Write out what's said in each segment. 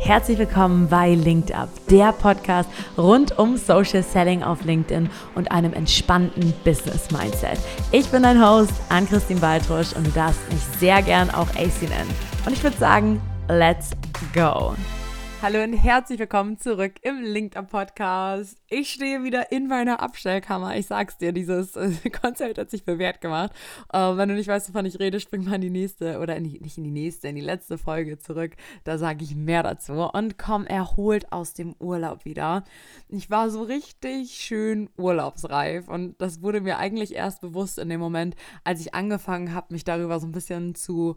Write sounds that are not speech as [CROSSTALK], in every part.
Herzlich willkommen bei Linked Up, der Podcast rund um Social Selling auf LinkedIn und einem entspannten Business Mindset. Ich bin dein Host, Ann-Christine Baltrusch und du darfst mich sehr gern auch AC nennen. Und ich würde sagen, let's go! Hallo und herzlich willkommen zurück im LinkedIn Podcast. Ich stehe wieder in meiner Abstellkammer. Ich sag's dir, dieses [LAUGHS] Konzept hat sich bewährt gemacht. Äh, wenn du nicht weißt, wovon ich rede, spring mal in die nächste oder in die, nicht in die nächste, in die letzte Folge zurück. Da sage ich mehr dazu. Und komm erholt aus dem Urlaub wieder. Ich war so richtig schön urlaubsreif und das wurde mir eigentlich erst bewusst in dem Moment, als ich angefangen habe, mich darüber so ein bisschen zu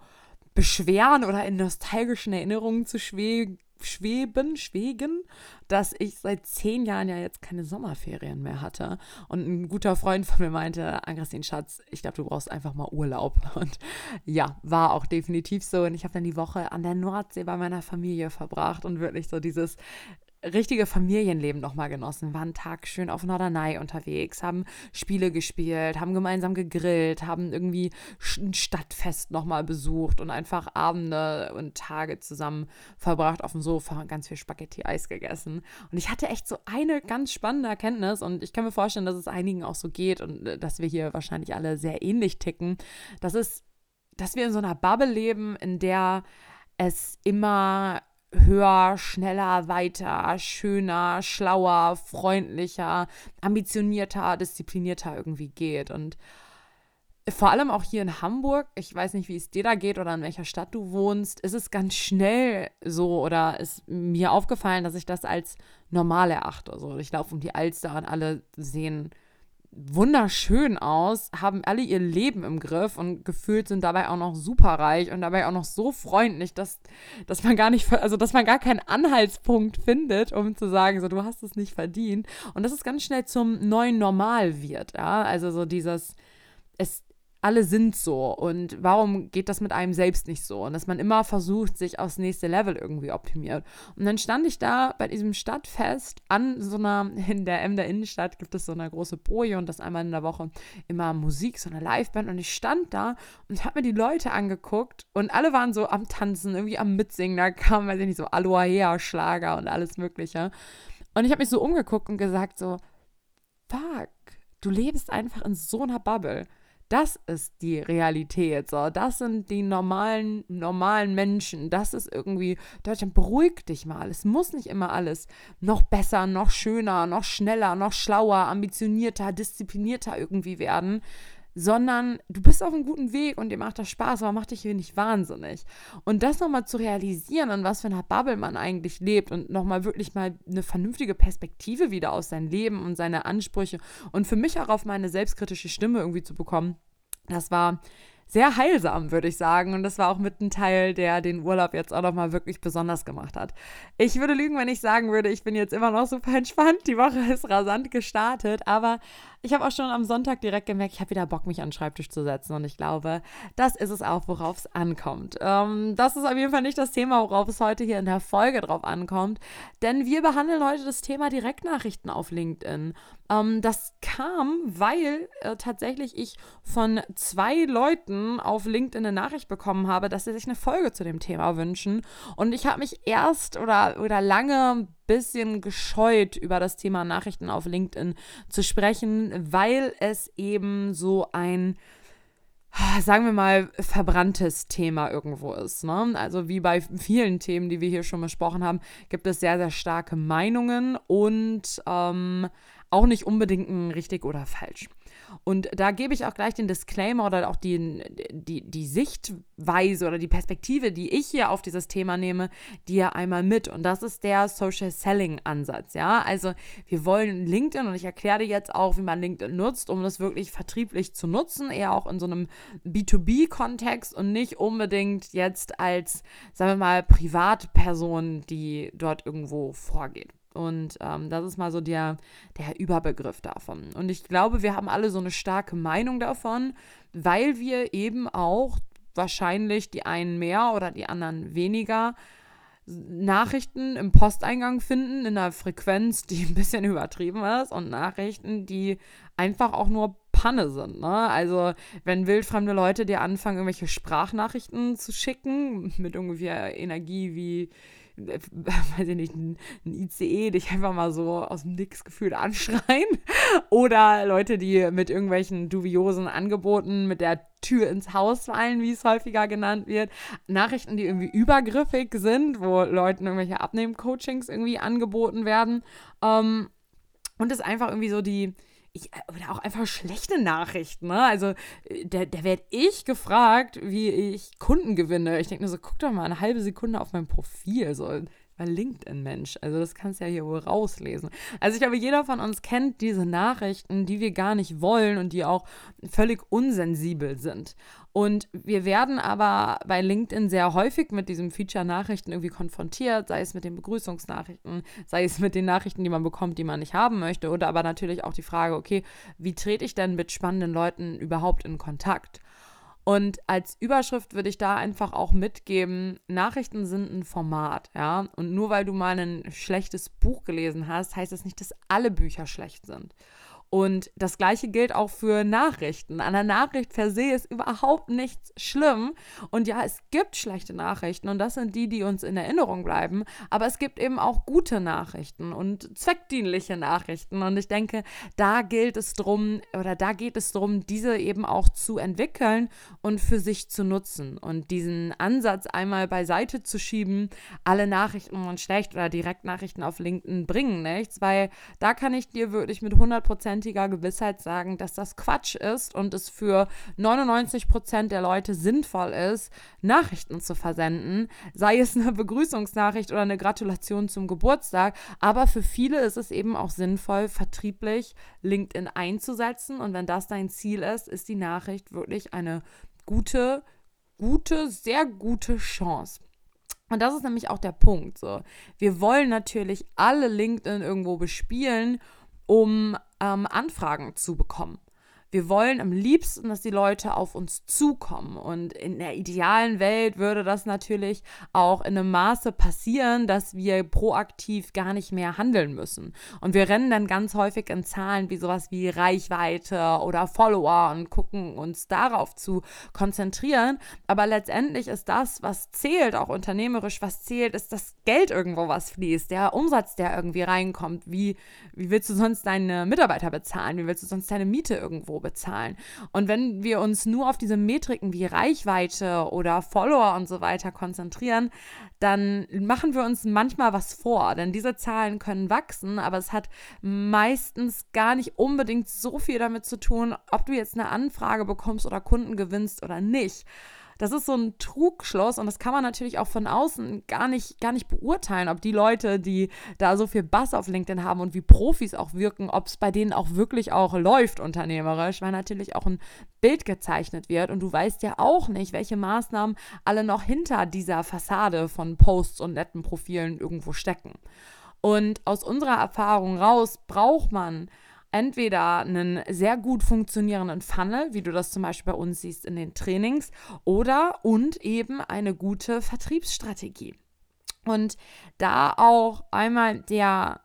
beschweren oder in nostalgischen Erinnerungen zu schweben schweben, schwegen, dass ich seit zehn Jahren ja jetzt keine Sommerferien mehr hatte. Und ein guter Freund von mir meinte, Angrestin Schatz, ich glaube, du brauchst einfach mal Urlaub. [LAUGHS] Und ja, war auch definitiv so. Und ich habe dann die Woche an der Nordsee bei meiner Familie verbracht und wirklich so dieses richtige Familienleben nochmal genossen. Waren einen Tag schön auf Norderney unterwegs, haben Spiele gespielt, haben gemeinsam gegrillt, haben irgendwie ein Stadtfest nochmal besucht und einfach Abende und Tage zusammen verbracht auf dem Sofa und ganz viel Spaghetti-Eis gegessen. Und ich hatte echt so eine ganz spannende Erkenntnis und ich kann mir vorstellen, dass es einigen auch so geht und äh, dass wir hier wahrscheinlich alle sehr ähnlich ticken. Das ist, dass wir in so einer Bubble leben, in der es immer höher, schneller, weiter, schöner, schlauer, freundlicher, ambitionierter, disziplinierter irgendwie geht. Und vor allem auch hier in Hamburg, ich weiß nicht, wie es dir da geht oder in welcher Stadt du wohnst, ist es ganz schnell so oder ist mir aufgefallen, dass ich das als normal erachte. Also ich laufe um die Alster und alle sehen wunderschön aus, haben alle ihr Leben im Griff und gefühlt sind dabei auch noch superreich und dabei auch noch so freundlich, dass, dass man gar nicht, also dass man gar keinen Anhaltspunkt findet, um zu sagen, so du hast es nicht verdient. Und das ist ganz schnell zum neuen Normal wird, ja. Also so dieses, es, alle sind so und warum geht das mit einem selbst nicht so? Und dass man immer versucht, sich aufs nächste Level irgendwie optimiert. Und dann stand ich da bei diesem Stadtfest an so einer, [LAUGHS] in der Emder Innenstadt gibt es so eine große Boje und das einmal in der Woche immer Musik, so eine Liveband. Und ich stand da und habe mir die Leute angeguckt und alle waren so am Tanzen, irgendwie am Mitsingen. Da kam, weiß ich nicht, so Aloha-Schlager und alles Mögliche. Und ich habe mich so umgeguckt und gesagt so, fuck, du lebst einfach in so einer Bubble. Das ist die Realität. So. Das sind die normalen, normalen Menschen. Das ist irgendwie, Deutschland, beruhig dich mal. Es muss nicht immer alles noch besser, noch schöner, noch schneller, noch schlauer, ambitionierter, disziplinierter irgendwie werden, sondern du bist auf einem guten Weg und dir macht das Spaß, aber macht dich hier nicht wahnsinnig. Und das nochmal zu realisieren, in was für einer Bubble man eigentlich lebt und nochmal wirklich mal eine vernünftige Perspektive wieder aus seinem Leben und seine Ansprüche und für mich auch auf meine selbstkritische Stimme irgendwie zu bekommen, das war sehr heilsam, würde ich sagen. Und das war auch mit ein Teil, der den Urlaub jetzt auch nochmal wirklich besonders gemacht hat. Ich würde lügen, wenn ich sagen würde, ich bin jetzt immer noch super entspannt. Die Woche ist rasant gestartet, aber ich habe auch schon am Sonntag direkt gemerkt, ich habe wieder Bock, mich an den Schreibtisch zu setzen. Und ich glaube, das ist es auch, worauf es ankommt. Ähm, das ist auf jeden Fall nicht das Thema, worauf es heute hier in der Folge drauf ankommt. Denn wir behandeln heute das Thema Direktnachrichten auf LinkedIn. Ähm, das kam, weil äh, tatsächlich ich von zwei Leuten auf LinkedIn eine Nachricht bekommen habe, dass sie sich eine Folge zu dem Thema wünschen. Und ich habe mich erst oder, oder lange bisschen gescheut, über das Thema Nachrichten auf LinkedIn zu sprechen, weil es eben so ein sagen wir mal, verbranntes Thema irgendwo ist. Ne? Also wie bei vielen Themen, die wir hier schon besprochen haben, gibt es sehr, sehr starke Meinungen und ähm, auch nicht unbedingt ein richtig oder falsch. Und da gebe ich auch gleich den Disclaimer oder auch die, die, die Sichtweise oder die Perspektive, die ich hier auf dieses Thema nehme, dir einmal mit. Und das ist der Social Selling Ansatz. Ja, also wir wollen LinkedIn und ich erkläre dir jetzt auch, wie man LinkedIn nutzt, um das wirklich vertrieblich zu nutzen, eher auch in so einem B2B-Kontext und nicht unbedingt jetzt als, sagen wir mal, Privatperson, die dort irgendwo vorgeht. Und ähm, das ist mal so der, der Überbegriff davon. Und ich glaube, wir haben alle so eine starke Meinung davon, weil wir eben auch wahrscheinlich die einen mehr oder die anderen weniger Nachrichten im Posteingang finden in einer Frequenz, die ein bisschen [LAUGHS] übertrieben ist und Nachrichten, die einfach auch nur Panne sind. Ne? Also wenn wildfremde Leute dir anfangen, irgendwelche Sprachnachrichten zu schicken mit ungefähr Energie wie [LAUGHS] weiß ich nicht, ein, ICE dich einfach mal so aus dem Nix gefühlt anschreien. [LAUGHS] Oder Leute, die mit irgendwelchen dubiosen Angeboten mit der Tür ins Haus fallen, wie es häufiger genannt wird. Nachrichten, die irgendwie übergriffig sind, wo Leuten irgendwelche Abnehmen-Coachings irgendwie angeboten werden. Ähm, und es einfach irgendwie so die, ich, oder auch einfach schlechte Nachrichten. Ne? Also, äh, da, da werde ich gefragt, wie ich Kunden gewinne. Ich denke mir so, guck doch mal eine halbe Sekunde auf mein Profil. So, LinkedIn-Mensch. Also das kannst du ja hier wohl rauslesen. Also ich glaube, jeder von uns kennt diese Nachrichten, die wir gar nicht wollen und die auch völlig unsensibel sind. Und wir werden aber bei LinkedIn sehr häufig mit diesem Feature Nachrichten irgendwie konfrontiert, sei es mit den Begrüßungsnachrichten, sei es mit den Nachrichten, die man bekommt, die man nicht haben möchte, oder aber natürlich auch die Frage, okay, wie trete ich denn mit spannenden Leuten überhaupt in Kontakt? Und als Überschrift würde ich da einfach auch mitgeben, Nachrichten sind ein Format, ja. Und nur weil du mal ein schlechtes Buch gelesen hast, heißt das nicht, dass alle Bücher schlecht sind. Und das gleiche gilt auch für Nachrichten. An der Nachricht per se ist überhaupt nichts schlimm. Und ja, es gibt schlechte Nachrichten und das sind die, die uns in Erinnerung bleiben. Aber es gibt eben auch gute Nachrichten und zweckdienliche Nachrichten. Und ich denke, da gilt es drum oder da geht es darum, diese eben auch zu entwickeln und für sich zu nutzen. Und diesen Ansatz einmal beiseite zu schieben, alle Nachrichten und schlecht oder Direktnachrichten auf LinkedIn bringen nichts, weil da kann ich dir wirklich mit 100 Prozent hundertprozentiger Gewissheit sagen, dass das Quatsch ist und es für 99 Prozent der Leute sinnvoll ist, Nachrichten zu versenden, sei es eine Begrüßungsnachricht oder eine Gratulation zum Geburtstag. Aber für viele ist es eben auch sinnvoll, vertrieblich LinkedIn einzusetzen. Und wenn das dein Ziel ist, ist die Nachricht wirklich eine gute, gute, sehr gute Chance. Und das ist nämlich auch der Punkt. So. Wir wollen natürlich alle LinkedIn irgendwo bespielen, um ähm, Anfragen zu bekommen. Wir wollen am liebsten, dass die Leute auf uns zukommen. Und in der idealen Welt würde das natürlich auch in einem Maße passieren, dass wir proaktiv gar nicht mehr handeln müssen. Und wir rennen dann ganz häufig in Zahlen wie sowas wie Reichweite oder Follower und gucken uns darauf zu konzentrieren. Aber letztendlich ist das, was zählt, auch unternehmerisch, was zählt, ist das Geld irgendwo, was fließt, der Umsatz, der irgendwie reinkommt. Wie, wie willst du sonst deine Mitarbeiter bezahlen? Wie willst du sonst deine Miete irgendwo bezahlen. Und wenn wir uns nur auf diese Metriken wie Reichweite oder Follower und so weiter konzentrieren, dann machen wir uns manchmal was vor. Denn diese Zahlen können wachsen, aber es hat meistens gar nicht unbedingt so viel damit zu tun, ob du jetzt eine Anfrage bekommst oder Kunden gewinnst oder nicht. Das ist so ein Trugschluss und das kann man natürlich auch von außen gar nicht, gar nicht beurteilen, ob die Leute, die da so viel Bass auf LinkedIn haben und wie Profis auch wirken, ob es bei denen auch wirklich auch läuft unternehmerisch, weil natürlich auch ein Bild gezeichnet wird und du weißt ja auch nicht, welche Maßnahmen alle noch hinter dieser Fassade von Posts und netten Profilen irgendwo stecken. Und aus unserer Erfahrung raus braucht man entweder einen sehr gut funktionierenden Funnel, wie du das zum Beispiel bei uns siehst in den Trainings, oder und eben eine gute Vertriebsstrategie. Und da auch einmal der,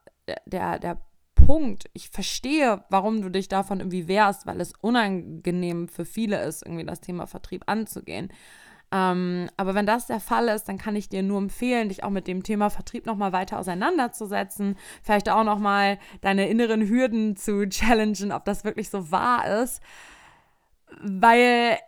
der, der Punkt, ich verstehe, warum du dich davon irgendwie wehrst, weil es unangenehm für viele ist, irgendwie das Thema Vertrieb anzugehen. Ähm, aber wenn das der Fall ist, dann kann ich dir nur empfehlen, dich auch mit dem Thema Vertrieb nochmal weiter auseinanderzusetzen. Vielleicht auch nochmal deine inneren Hürden zu challengen, ob das wirklich so wahr ist. Weil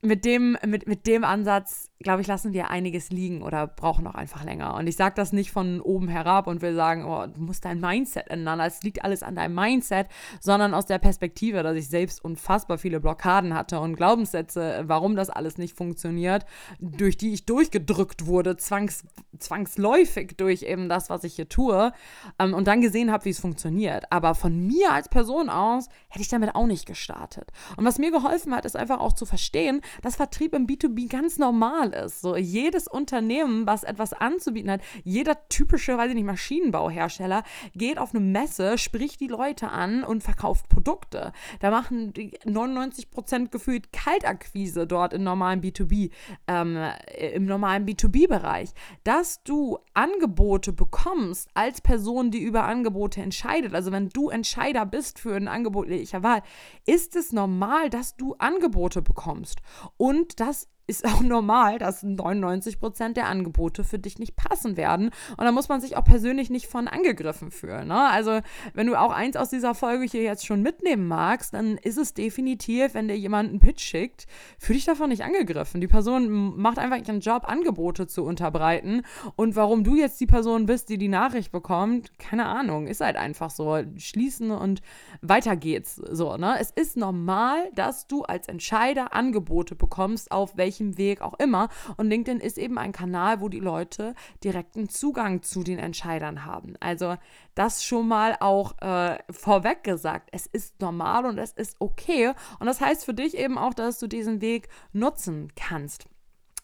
mit dem, mit, mit dem Ansatz, glaube ich, lassen wir einiges liegen oder brauchen auch einfach länger. Und ich sage das nicht von oben herab und will sagen, oh, du musst dein Mindset ändern, es liegt alles an deinem Mindset, sondern aus der Perspektive, dass ich selbst unfassbar viele Blockaden hatte und Glaubenssätze, warum das alles nicht funktioniert, durch die ich durchgedrückt wurde, zwangs, zwangsläufig durch eben das, was ich hier tue, ähm, und dann gesehen habe, wie es funktioniert. Aber von mir als Person aus hätte ich damit auch nicht gestartet. Und was mir geholfen hat, ist einfach auch zu verstehen, dass Vertrieb im B2B ganz normal ist. So jedes Unternehmen, was etwas anzubieten hat, jeder typische, weiß ich nicht, Maschinenbauhersteller geht auf eine Messe, spricht die Leute an und verkauft Produkte. Da machen die 99 Prozent gefühlt Kaltakquise dort im normalen B2B, ähm, im normalen B2B-Bereich. Dass du Angebote bekommst als Person, die über Angebote entscheidet, also wenn du Entscheider bist für ein Angebot jeglicher Wahl, ist es normal, dass du Angebote bekommst. Und das ist auch normal, dass 99 Prozent der Angebote für dich nicht passen werden. Und da muss man sich auch persönlich nicht von angegriffen fühlen. Ne? Also, wenn du auch eins aus dieser Folge hier jetzt schon mitnehmen magst, dann ist es definitiv, wenn dir jemand einen Pitch schickt, fühl dich davon nicht angegriffen. Die Person macht einfach ihren Job, Angebote zu unterbreiten. Und warum du jetzt die Person bist, die die Nachricht bekommt, keine Ahnung, ist halt einfach so. Schließen und weiter geht's. So, ne? Es ist normal, dass du als Entscheider Angebote bekommst, auf welche welchem Weg auch immer. Und LinkedIn ist eben ein Kanal, wo die Leute direkten Zugang zu den Entscheidern haben. Also das schon mal auch äh, vorweg gesagt. Es ist normal und es ist okay. Und das heißt für dich eben auch, dass du diesen Weg nutzen kannst.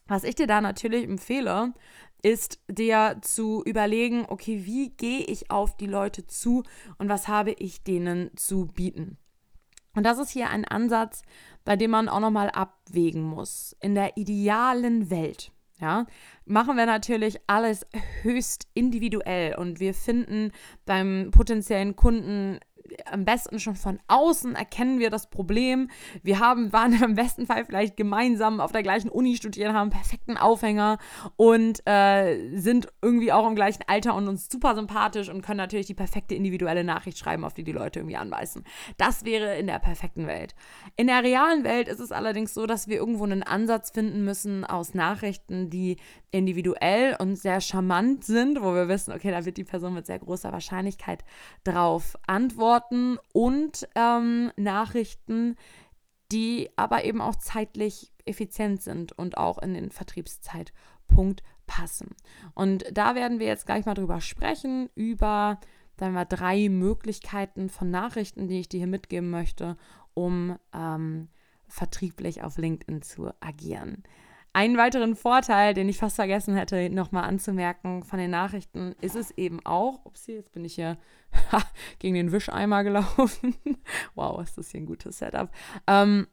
Was ich dir da natürlich empfehle, ist dir zu überlegen, okay, wie gehe ich auf die Leute zu und was habe ich denen zu bieten. Und das ist hier ein Ansatz, bei dem man auch nochmal abwägen muss. In der idealen Welt, ja, machen wir natürlich alles höchst individuell und wir finden beim potenziellen Kunden am besten schon von außen erkennen wir das Problem. Wir haben, waren im besten Fall vielleicht gemeinsam auf der gleichen Uni studiert, haben einen perfekten Aufhänger und äh, sind irgendwie auch im gleichen Alter und uns super sympathisch und können natürlich die perfekte individuelle Nachricht schreiben, auf die die Leute irgendwie anbeißen. Das wäre in der perfekten Welt. In der realen Welt ist es allerdings so, dass wir irgendwo einen Ansatz finden müssen aus Nachrichten, die individuell und sehr charmant sind, wo wir wissen, okay, da wird die Person mit sehr großer Wahrscheinlichkeit drauf antworten und ähm, Nachrichten, die aber eben auch zeitlich effizient sind und auch in den Vertriebszeitpunkt passen. Und da werden wir jetzt gleich mal drüber sprechen, über sagen wir, drei Möglichkeiten von Nachrichten, die ich dir hier mitgeben möchte, um ähm, vertrieblich auf LinkedIn zu agieren. Einen weiteren Vorteil, den ich fast vergessen hätte, nochmal anzumerken von den Nachrichten, ist es eben auch, upsie, jetzt bin ich hier [LAUGHS] gegen den Wischeimer gelaufen. [LAUGHS] wow, ist das hier ein gutes Setup. Ähm,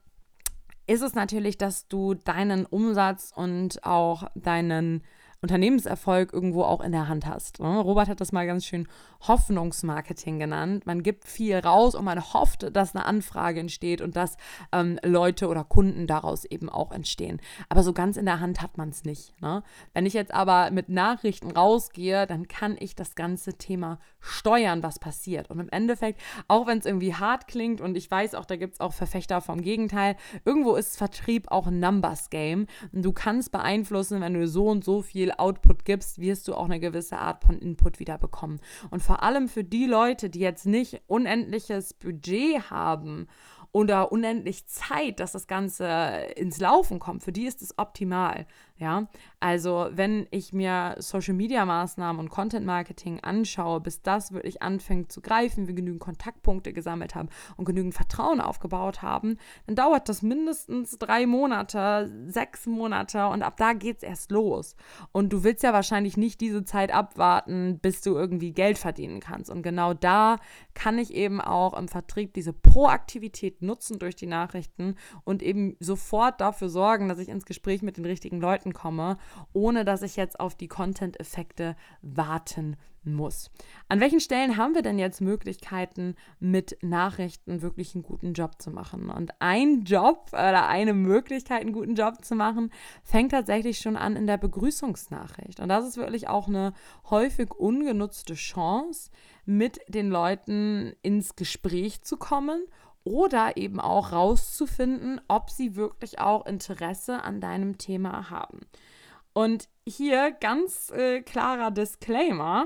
ist es natürlich, dass du deinen Umsatz und auch deinen Unternehmenserfolg irgendwo auch in der Hand hast. Ne? Robert hat das mal ganz schön Hoffnungsmarketing genannt. Man gibt viel raus und man hofft, dass eine Anfrage entsteht und dass ähm, Leute oder Kunden daraus eben auch entstehen. Aber so ganz in der Hand hat man es nicht. Ne? Wenn ich jetzt aber mit Nachrichten rausgehe, dann kann ich das ganze Thema steuern, was passiert. Und im Endeffekt, auch wenn es irgendwie hart klingt und ich weiß auch, da gibt es auch Verfechter vom Gegenteil, irgendwo ist Vertrieb auch ein Numbers Game. Und du kannst beeinflussen, wenn du so und so viel viel Output gibst, wirst du auch eine gewisse Art von Input wieder bekommen. Und vor allem für die Leute, die jetzt nicht unendliches Budget haben oder unendlich Zeit, dass das Ganze ins Laufen kommt, für die ist es optimal. Ja, also wenn ich mir Social Media Maßnahmen und Content Marketing anschaue, bis das wirklich anfängt zu greifen, wir genügend Kontaktpunkte gesammelt haben und genügend Vertrauen aufgebaut haben, dann dauert das mindestens drei Monate, sechs Monate und ab da geht es erst los. Und du willst ja wahrscheinlich nicht diese Zeit abwarten, bis du irgendwie Geld verdienen kannst. Und genau da kann ich eben auch im Vertrieb diese Proaktivität nutzen durch die Nachrichten und eben sofort dafür sorgen, dass ich ins Gespräch mit den richtigen Leuten Leuten komme, ohne dass ich jetzt auf die Content-Effekte warten muss. An welchen Stellen haben wir denn jetzt Möglichkeiten, mit Nachrichten wirklich einen guten Job zu machen? Und ein Job oder eine Möglichkeit, einen guten Job zu machen, fängt tatsächlich schon an in der Begrüßungsnachricht. Und das ist wirklich auch eine häufig ungenutzte Chance, mit den Leuten ins Gespräch zu kommen oder eben auch rauszufinden, ob sie wirklich auch Interesse an deinem Thema haben. Und hier ganz äh, klarer Disclaimer.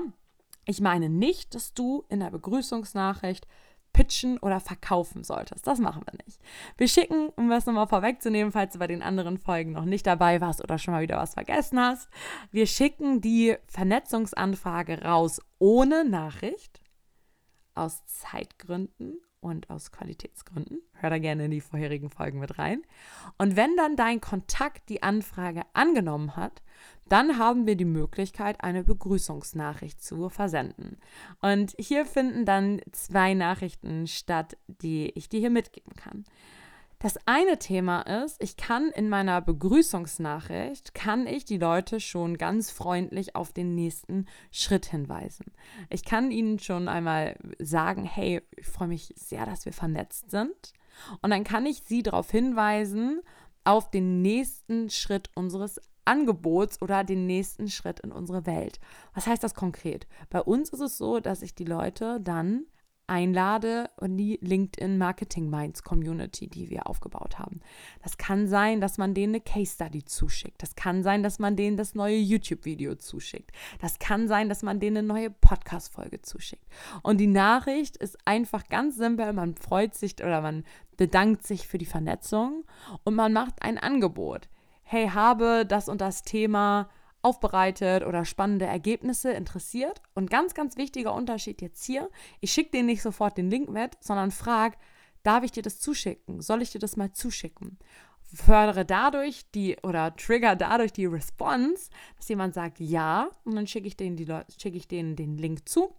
Ich meine nicht, dass du in der Begrüßungsnachricht pitchen oder verkaufen solltest. Das machen wir nicht. Wir schicken, um das nochmal vorwegzunehmen, falls du bei den anderen Folgen noch nicht dabei warst oder schon mal wieder was vergessen hast, wir schicken die Vernetzungsanfrage raus ohne Nachricht aus Zeitgründen und aus Qualitätsgründen. Hör da gerne in die vorherigen Folgen mit rein. Und wenn dann dein Kontakt die Anfrage angenommen hat, dann haben wir die Möglichkeit, eine Begrüßungsnachricht zu versenden. Und hier finden dann zwei Nachrichten statt, die ich dir hier mitgeben kann. Das eine Thema ist, ich kann in meiner Begrüßungsnachricht, kann ich die Leute schon ganz freundlich auf den nächsten Schritt hinweisen. Ich kann ihnen schon einmal sagen, hey, ich freue mich sehr, dass wir vernetzt sind. Und dann kann ich sie darauf hinweisen, auf den nächsten Schritt unseres Angebots oder den nächsten Schritt in unsere Welt. Was heißt das konkret? Bei uns ist es so, dass ich die Leute dann einlade in die LinkedIn Marketing Minds Community, die wir aufgebaut haben. Das kann sein, dass man denen eine Case Study zuschickt. Das kann sein, dass man denen das neue YouTube-Video zuschickt. Das kann sein, dass man denen eine neue Podcast-Folge zuschickt. Und die Nachricht ist einfach ganz simpel. Man freut sich oder man bedankt sich für die Vernetzung und man macht ein Angebot. Hey, habe das und das Thema aufbereitet oder spannende Ergebnisse interessiert. Und ganz, ganz wichtiger Unterschied jetzt hier, ich schicke dir nicht sofort den Link mit, sondern frag, darf ich dir das zuschicken? Soll ich dir das mal zuschicken? Fördere dadurch die oder trigger dadurch die Response, dass jemand sagt ja und dann schicke ich schicke ich denen den Link zu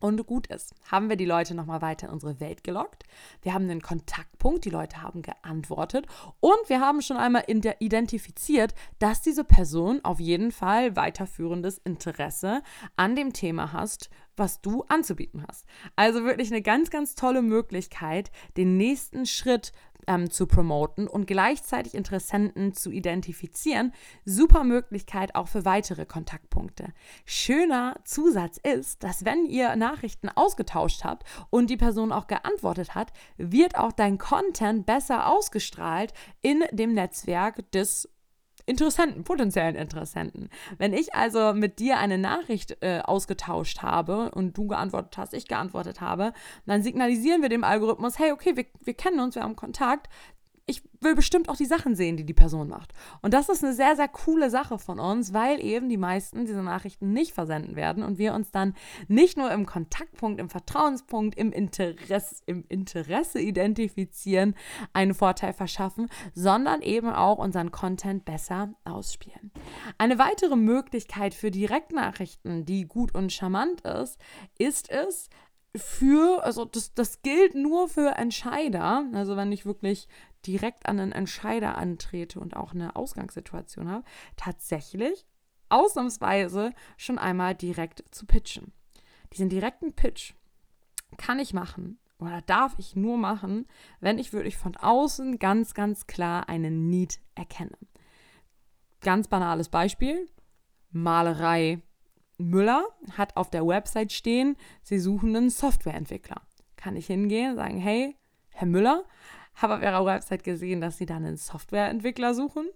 und gut ist, haben wir die Leute nochmal weiter in unsere Welt gelockt. Wir haben einen Kontaktpunkt, die Leute haben geantwortet und wir haben schon einmal identifiziert, dass diese Person auf jeden Fall weiterführendes Interesse an dem Thema hast, was du anzubieten hast. Also wirklich eine ganz, ganz tolle Möglichkeit, den nächsten Schritt ähm, zu promoten und gleichzeitig Interessenten zu identifizieren. Super Möglichkeit auch für weitere Kontaktpunkte. Schöner Zusatz ist, dass wenn ihr Nachrichten ausgetauscht habt und die Person auch geantwortet hat, wird auch dein Content besser ausgestrahlt in dem Netzwerk des Interessenten, potenziellen Interessenten. Wenn ich also mit dir eine Nachricht äh, ausgetauscht habe und du geantwortet hast, ich geantwortet habe, dann signalisieren wir dem Algorithmus, hey, okay, wir, wir kennen uns, wir haben Kontakt, ich will bestimmt auch die Sachen sehen, die die Person macht. Und das ist eine sehr, sehr coole Sache von uns, weil eben die meisten diese Nachrichten nicht versenden werden und wir uns dann nicht nur im Kontaktpunkt, im Vertrauenspunkt, im Interesse, im Interesse identifizieren, einen Vorteil verschaffen, sondern eben auch unseren Content besser ausspielen. Eine weitere Möglichkeit für Direktnachrichten, die gut und charmant ist, ist es, für, also das, das gilt nur für Entscheider, also wenn ich wirklich direkt an einen Entscheider antrete und auch eine Ausgangssituation habe, tatsächlich ausnahmsweise schon einmal direkt zu pitchen. Diesen direkten Pitch kann ich machen oder darf ich nur machen, wenn ich wirklich von außen ganz, ganz klar einen Need erkenne. Ganz banales Beispiel: Malerei Müller hat auf der Website stehen, sie suchen einen Softwareentwickler. Kann ich hingehen, und sagen, hey, Herr Müller, habe auf ihrer Website gesehen, dass sie dann einen Softwareentwickler suchen.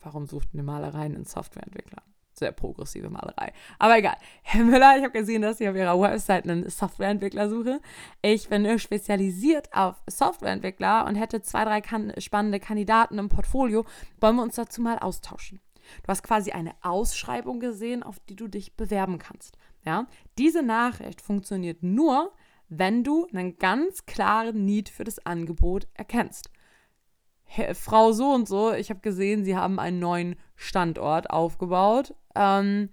Warum sucht eine Malerei einen Softwareentwickler? Sehr progressive Malerei. Aber egal. [LAUGHS] Herr Müller, ich habe gesehen, dass Sie auf Ihrer Website einen Softwareentwickler suche. Ich bin spezialisiert auf Softwareentwickler und hätte zwei, drei kan spannende Kandidaten im Portfolio. Wollen wir uns dazu mal austauschen? Du hast quasi eine Ausschreibung gesehen, auf die du dich bewerben kannst. Ja? Diese Nachricht funktioniert nur, wenn du einen ganz klaren Need für das Angebot erkennst. Frau so und so, ich habe gesehen, Sie haben einen neuen Standort aufgebaut. Ähm,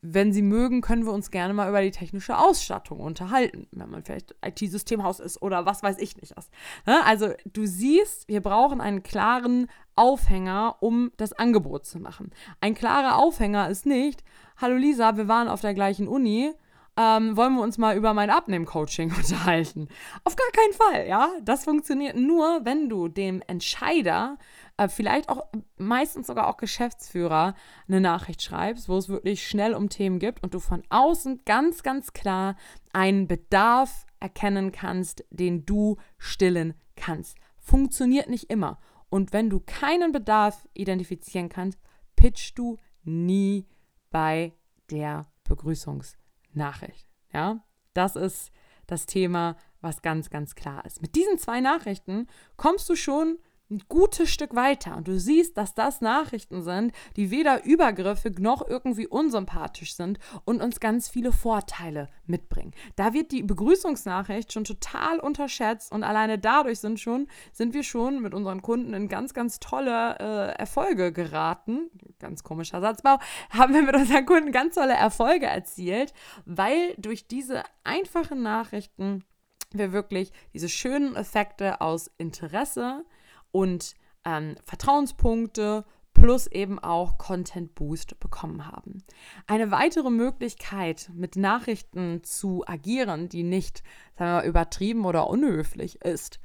wenn Sie mögen, können wir uns gerne mal über die technische Ausstattung unterhalten, wenn man vielleicht IT-Systemhaus ist oder was weiß ich nicht was. Ne? Also du siehst, wir brauchen einen klaren Aufhänger, um das Angebot zu machen. Ein klarer Aufhänger ist nicht, hallo Lisa, wir waren auf der gleichen Uni, ähm, wollen wir uns mal über mein Abnehmen-Coaching [LAUGHS] unterhalten. Auf gar keinen Fall, ja. Das funktioniert nur, wenn du dem Entscheider, äh, vielleicht auch meistens sogar auch Geschäftsführer, eine Nachricht schreibst, wo es wirklich schnell um Themen gibt und du von außen ganz, ganz klar einen Bedarf erkennen kannst, den du stillen kannst. Funktioniert nicht immer. Und wenn du keinen Bedarf identifizieren kannst, pitchst du nie bei der Begrüßungs- Nachricht. Ja, das ist das Thema, was ganz, ganz klar ist. Mit diesen zwei Nachrichten kommst du schon ein gutes Stück weiter und du siehst, dass das Nachrichten sind, die weder übergriffig noch irgendwie unsympathisch sind und uns ganz viele Vorteile mitbringen. Da wird die Begrüßungsnachricht schon total unterschätzt und alleine dadurch sind schon sind wir schon mit unseren Kunden in ganz ganz tolle äh, Erfolge geraten. Ganz komischer Satzbau. [LAUGHS] Haben wir mit unseren Kunden ganz tolle Erfolge erzielt, weil durch diese einfachen Nachrichten wir wirklich diese schönen Effekte aus Interesse, und ähm, Vertrauenspunkte plus eben auch Content Boost bekommen haben. Eine weitere Möglichkeit, mit Nachrichten zu agieren, die nicht sagen wir mal, übertrieben oder unhöflich ist,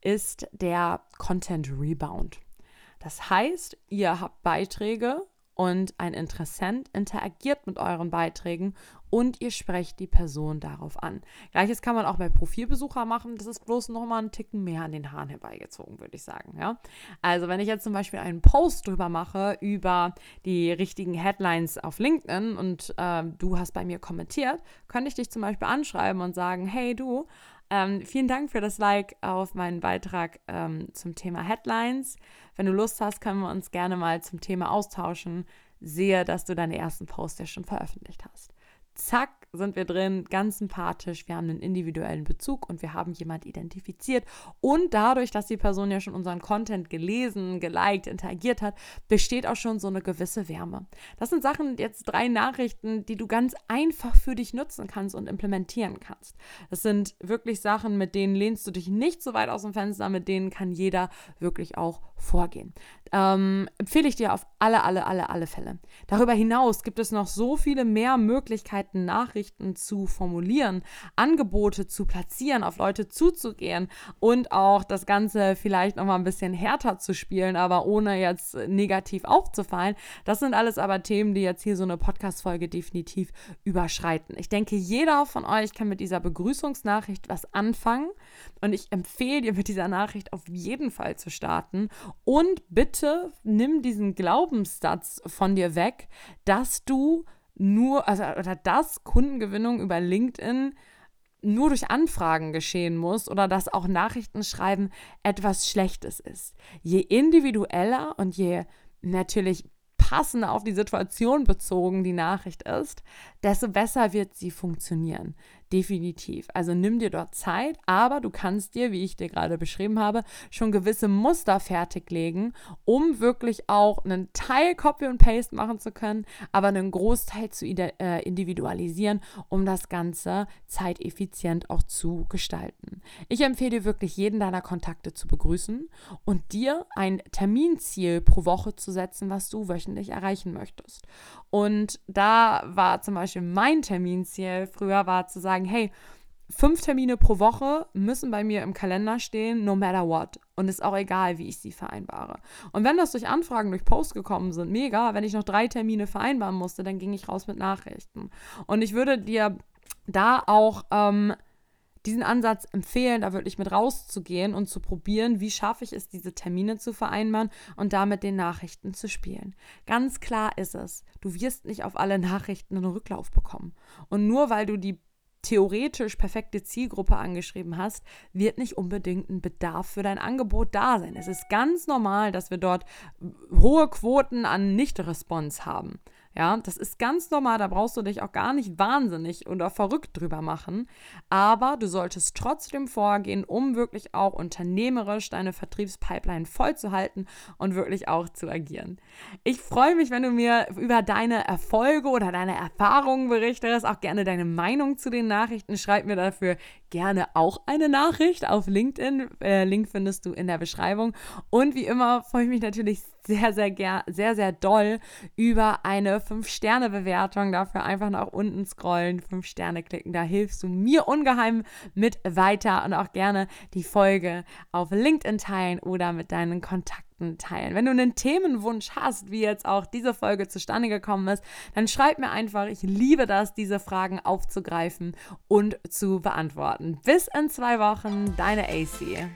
ist der Content Rebound. Das heißt, ihr habt Beiträge und ein Interessent interagiert mit euren Beiträgen und ihr sprecht die Person darauf an. Gleiches kann man auch bei Profilbesucher machen. Das ist bloß noch mal einen Ticken mehr an den Haaren herbeigezogen, würde ich sagen. Ja? Also wenn ich jetzt zum Beispiel einen Post drüber mache über die richtigen Headlines auf LinkedIn und äh, du hast bei mir kommentiert, könnte ich dich zum Beispiel anschreiben und sagen, hey du, ähm, vielen Dank für das Like auf meinen Beitrag ähm, zum Thema Headlines. Wenn du Lust hast, können wir uns gerne mal zum Thema austauschen. Sehe, dass du deine ersten Posts ja schon veröffentlicht hast. Zack, sind wir drin, ganz sympathisch, wir haben einen individuellen Bezug und wir haben jemand identifiziert. Und dadurch, dass die Person ja schon unseren Content gelesen, geliked, interagiert hat, besteht auch schon so eine gewisse Wärme. Das sind Sachen, jetzt drei Nachrichten, die du ganz einfach für dich nutzen kannst und implementieren kannst. Das sind wirklich Sachen, mit denen lehnst du dich nicht so weit aus dem Fenster, mit denen kann jeder wirklich auch vorgehen. Ähm, empfehle ich dir auf alle, alle, alle, alle Fälle. Darüber hinaus gibt es noch so viele mehr Möglichkeiten, Nachrichten zu formulieren, Angebote zu platzieren, auf Leute zuzugehen und auch das Ganze vielleicht nochmal ein bisschen härter zu spielen, aber ohne jetzt negativ aufzufallen. Das sind alles aber Themen, die jetzt hier so eine Podcast-Folge definitiv überschreiten. Ich denke, jeder von euch kann mit dieser Begrüßungsnachricht was anfangen und ich empfehle dir mit dieser Nachricht auf jeden Fall zu starten und bitte nimm diesen Glaubenssatz von dir weg, dass du nur, also oder dass Kundengewinnung über LinkedIn nur durch Anfragen geschehen muss oder dass auch Nachrichten schreiben etwas Schlechtes ist. Je individueller und je natürlich passender auf die Situation bezogen die Nachricht ist, desto besser wird sie funktionieren definitiv. Also nimm dir dort Zeit, aber du kannst dir, wie ich dir gerade beschrieben habe, schon gewisse Muster fertiglegen, um wirklich auch einen Teil Copy und Paste machen zu können, aber einen Großteil zu äh, individualisieren, um das Ganze zeiteffizient auch zu gestalten. Ich empfehle dir wirklich, jeden deiner Kontakte zu begrüßen und dir ein Terminziel pro Woche zu setzen, was du wöchentlich erreichen möchtest. Und da war zum Beispiel mein Terminziel, früher war zu sagen, hey, fünf Termine pro Woche müssen bei mir im Kalender stehen, no matter what. Und ist auch egal, wie ich sie vereinbare. Und wenn das durch Anfragen, durch Post gekommen sind, mega. Wenn ich noch drei Termine vereinbaren musste, dann ging ich raus mit Nachrichten. Und ich würde dir da auch ähm, diesen Ansatz empfehlen, da wirklich mit rauszugehen und zu probieren, wie schaffe ich es, diese Termine zu vereinbaren und damit den Nachrichten zu spielen. Ganz klar ist es, du wirst nicht auf alle Nachrichten einen Rücklauf bekommen. Und nur weil du die theoretisch perfekte Zielgruppe angeschrieben hast, wird nicht unbedingt ein Bedarf für dein Angebot da sein. Es ist ganz normal, dass wir dort hohe Quoten an Nicht-Response haben. Ja, das ist ganz normal, da brauchst du dich auch gar nicht wahnsinnig oder verrückt drüber machen. Aber du solltest trotzdem vorgehen, um wirklich auch unternehmerisch deine Vertriebspipeline voll zu halten und wirklich auch zu agieren. Ich freue mich, wenn du mir über deine Erfolge oder deine Erfahrungen berichtest, auch gerne deine Meinung zu den Nachrichten. Schreib mir dafür gerne auch eine Nachricht auf LinkedIn. Äh, Link findest du in der Beschreibung. Und wie immer freue ich mich natürlich sehr, sehr, sehr, sehr, sehr doll über eine 5-Sterne-Bewertung. Dafür einfach nach unten scrollen, 5 Sterne klicken. Da hilfst du mir ungeheim mit weiter und auch gerne die Folge auf LinkedIn teilen oder mit deinen Kontakten teilen. Wenn du einen Themenwunsch hast, wie jetzt auch diese Folge zustande gekommen ist, dann schreib mir einfach. Ich liebe das, diese Fragen aufzugreifen und zu beantworten. Bis in zwei Wochen, deine AC.